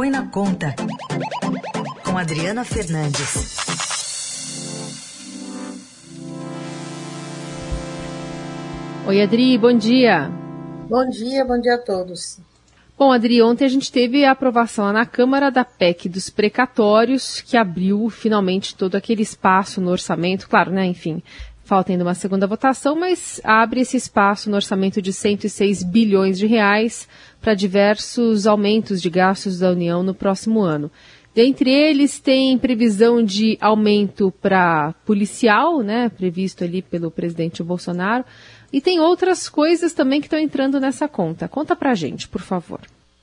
Põe na Conta, com Adriana Fernandes. Oi, Adri, bom dia. Bom dia, bom dia a todos. Bom, Adri, ontem a gente teve a aprovação lá na Câmara da PEC dos precatórios, que abriu finalmente todo aquele espaço no orçamento. Claro, né? Enfim, falta ainda uma segunda votação, mas abre esse espaço no orçamento de 106 bilhões de reais para diversos aumentos de gastos da União no próximo ano. Dentre eles tem previsão de aumento para policial, né, previsto ali pelo presidente Bolsonaro, e tem outras coisas também que estão entrando nessa conta. Conta pra gente, por favor.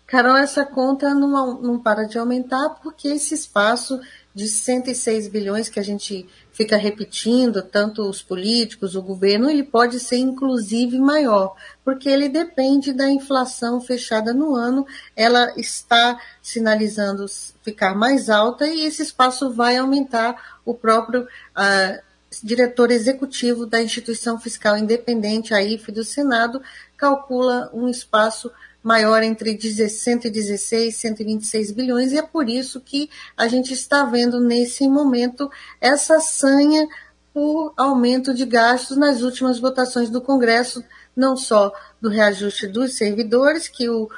Carol, essa conta não, não para de aumentar porque esse espaço de 106 bilhões que a gente fica repetindo, tanto os políticos, o governo, ele pode ser inclusive maior, porque ele depende da inflação fechada no ano, ela está sinalizando ficar mais alta e esse espaço vai aumentar o próprio uh, diretor executivo da instituição fiscal independente, a IFE do Senado, calcula um espaço maior entre 116 e 126 bilhões, e é por isso que a gente está vendo nesse momento essa sanha por aumento de gastos nas últimas votações do Congresso, não só do reajuste dos servidores, que o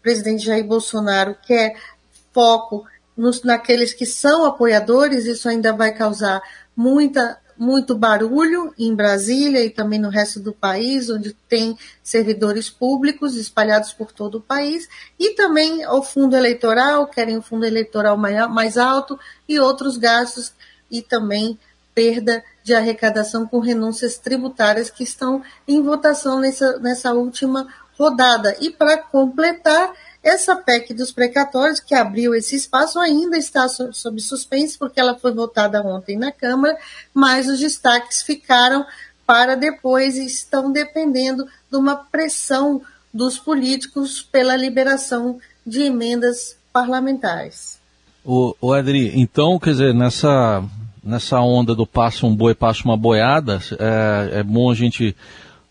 presidente Jair Bolsonaro quer foco nos, naqueles que são apoiadores, isso ainda vai causar muita muito barulho em Brasília e também no resto do país, onde tem servidores públicos espalhados por todo o país, e também o fundo eleitoral, querem o fundo eleitoral mais alto e outros gastos, e também perda de arrecadação com renúncias tributárias que estão em votação nessa, nessa última rodada. E para completar, essa PEC dos precatórios, que abriu esse espaço, ainda está sob suspense, porque ela foi votada ontem na Câmara, mas os destaques ficaram para depois e estão dependendo de uma pressão dos políticos pela liberação de emendas parlamentares. O, o Adri, então, quer dizer, nessa, nessa onda do passa um boi, passa uma boiada, é, é bom a gente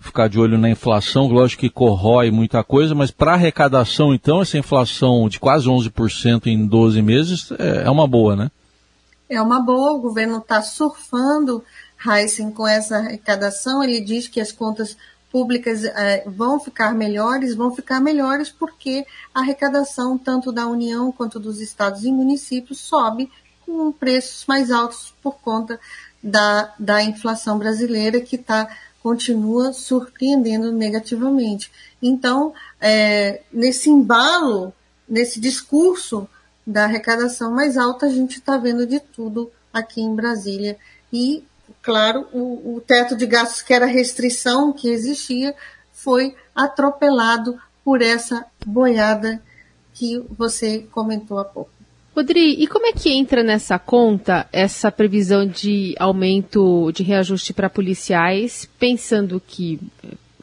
ficar de olho na inflação, lógico que corrói muita coisa, mas para arrecadação, então, essa inflação de quase 11% em 12 meses é, é uma boa, né? É uma boa, o governo está surfando, Heisen, com essa arrecadação. Ele diz que as contas públicas é, vão ficar melhores, vão ficar melhores porque a arrecadação, tanto da União quanto dos estados e municípios, sobe com preços mais altos por conta da, da inflação brasileira, que está continua surpreendendo negativamente. Então, é, nesse embalo, nesse discurso da arrecadação mais alta, a gente está vendo de tudo aqui em Brasília. E, claro, o, o teto de gastos, que era restrição que existia, foi atropelado por essa boiada que você comentou há pouco. Rodri, e como é que entra nessa conta essa previsão de aumento de reajuste para policiais, pensando que,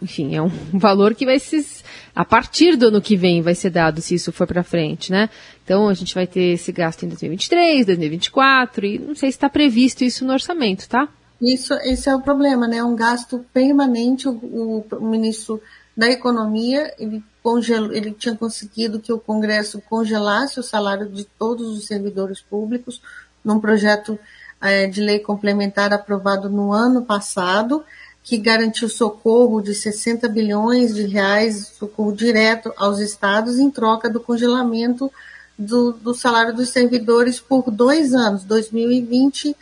enfim, é um valor que vai se a partir do ano que vem vai ser dado se isso for para frente, né? Então a gente vai ter esse gasto em 2023, 2024 e não sei se está previsto isso no orçamento, tá? Isso, esse é o problema, né? É um gasto permanente. O, o, o ministro da Economia ele congelou, ele tinha conseguido que o Congresso congelasse o salário de todos os servidores públicos num projeto é, de lei complementar aprovado no ano passado, que garantiu socorro de 60 bilhões de reais, socorro direto aos estados, em troca do congelamento do, do salário dos servidores por dois anos, 2020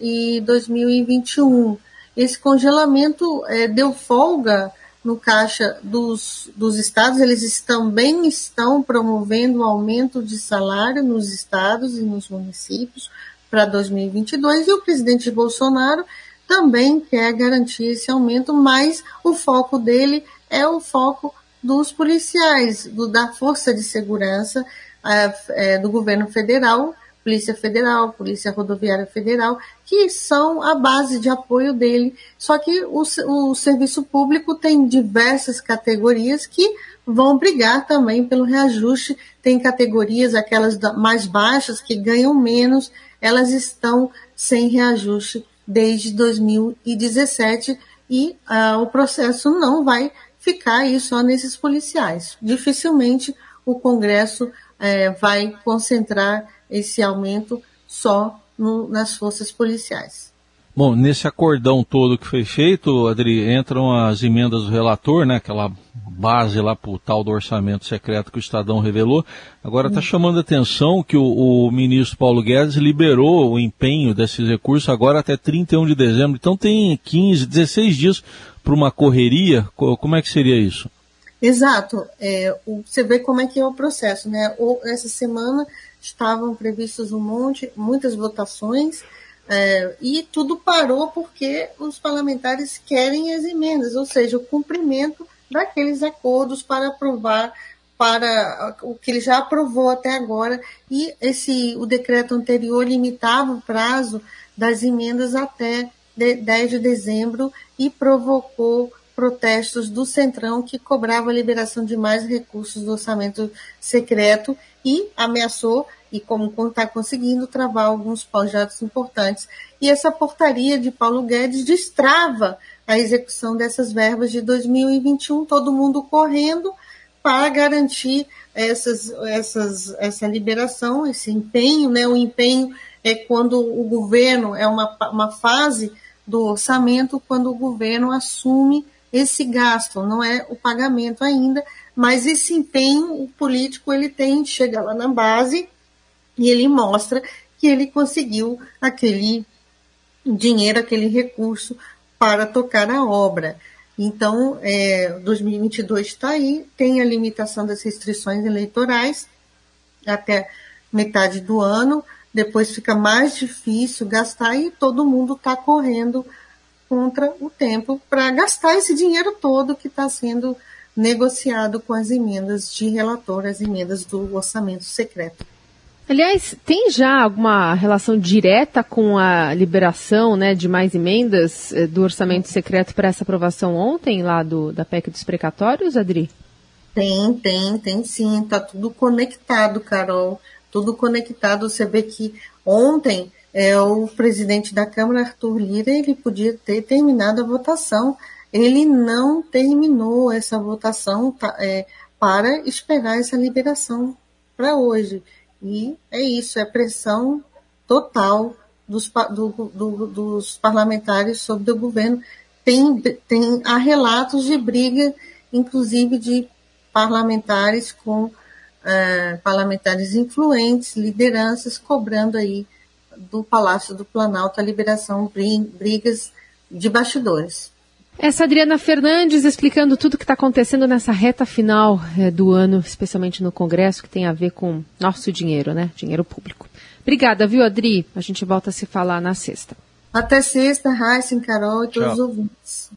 e 2021. Esse congelamento é, deu folga no caixa dos, dos estados, eles também estão promovendo o aumento de salário nos estados e nos municípios para 2022 e o presidente Bolsonaro também quer garantir esse aumento, mas o foco dele é o foco dos policiais, do, da Força de Segurança é, é, do governo federal, Polícia Federal, Polícia Rodoviária Federal, que são a base de apoio dele. Só que o, o serviço público tem diversas categorias que vão brigar também pelo reajuste. Tem categorias, aquelas mais baixas, que ganham menos, elas estão sem reajuste desde 2017 e ah, o processo não vai ficar aí só nesses policiais. Dificilmente o Congresso é, vai concentrar esse aumento só no, nas forças policiais. Bom, nesse acordão todo que foi feito, Adri, entram as emendas do relator, né? Aquela base lá para o tal do orçamento secreto que o Estadão revelou. Agora está chamando a atenção que o, o, ministro Paulo Guedes liberou o empenho desses recursos agora até 31 de dezembro. Então tem 15, 16 dias para uma correria. Como é que seria isso? Exato. É, você vê como é que é o processo, né? O, essa semana estavam previstos um monte, muitas votações é, e tudo parou porque os parlamentares querem as emendas, ou seja, o cumprimento daqueles acordos para aprovar para o que ele já aprovou até agora e esse o decreto anterior limitava o prazo das emendas até 10 de dezembro e provocou protestos do Centrão que cobrava a liberação de mais recursos do orçamento secreto e ameaçou e como está conseguindo travar alguns projetos importantes. E essa portaria de Paulo Guedes destrava a execução dessas verbas de 2021, todo mundo correndo para garantir essas, essas, essa liberação, esse empenho, né? O empenho é quando o governo, é uma, uma fase do orçamento, quando o governo assume esse gasto, não é o pagamento ainda, mas esse empenho político ele tem, chega lá na base e ele mostra que ele conseguiu aquele dinheiro, aquele recurso para tocar a obra. Então, é, 2022 está aí, tem a limitação das restrições eleitorais até metade do ano, depois fica mais difícil gastar e todo mundo está correndo contra o tempo para gastar esse dinheiro todo que está sendo negociado com as emendas de relator, as emendas do orçamento secreto. Aliás, tem já alguma relação direta com a liberação né, de mais emendas eh, do orçamento secreto para essa aprovação ontem, lá do, da PEC dos precatórios, Adri? Tem, tem, tem sim. Está tudo conectado, Carol. Tudo conectado. Você vê que ontem é, o presidente da Câmara, Arthur Lira, ele podia ter terminado a votação. Ele não terminou essa votação tá, é, para esperar essa liberação para hoje. E é isso, é pressão total dos, do, do, dos parlamentares sobre o governo. Tem, tem, há relatos de briga, inclusive de parlamentares com uh, parlamentares influentes, lideranças, cobrando aí do Palácio do Planalto a liberação, brigas de bastidores. Essa Adriana Fernandes explicando tudo o que está acontecendo nessa reta final é, do ano, especialmente no Congresso, que tem a ver com nosso dinheiro, né? Dinheiro público. Obrigada, viu, Adri? A gente volta a se falar na sexta. Até sexta, Raíssa, Carol e todos Tchau. os ouvintes.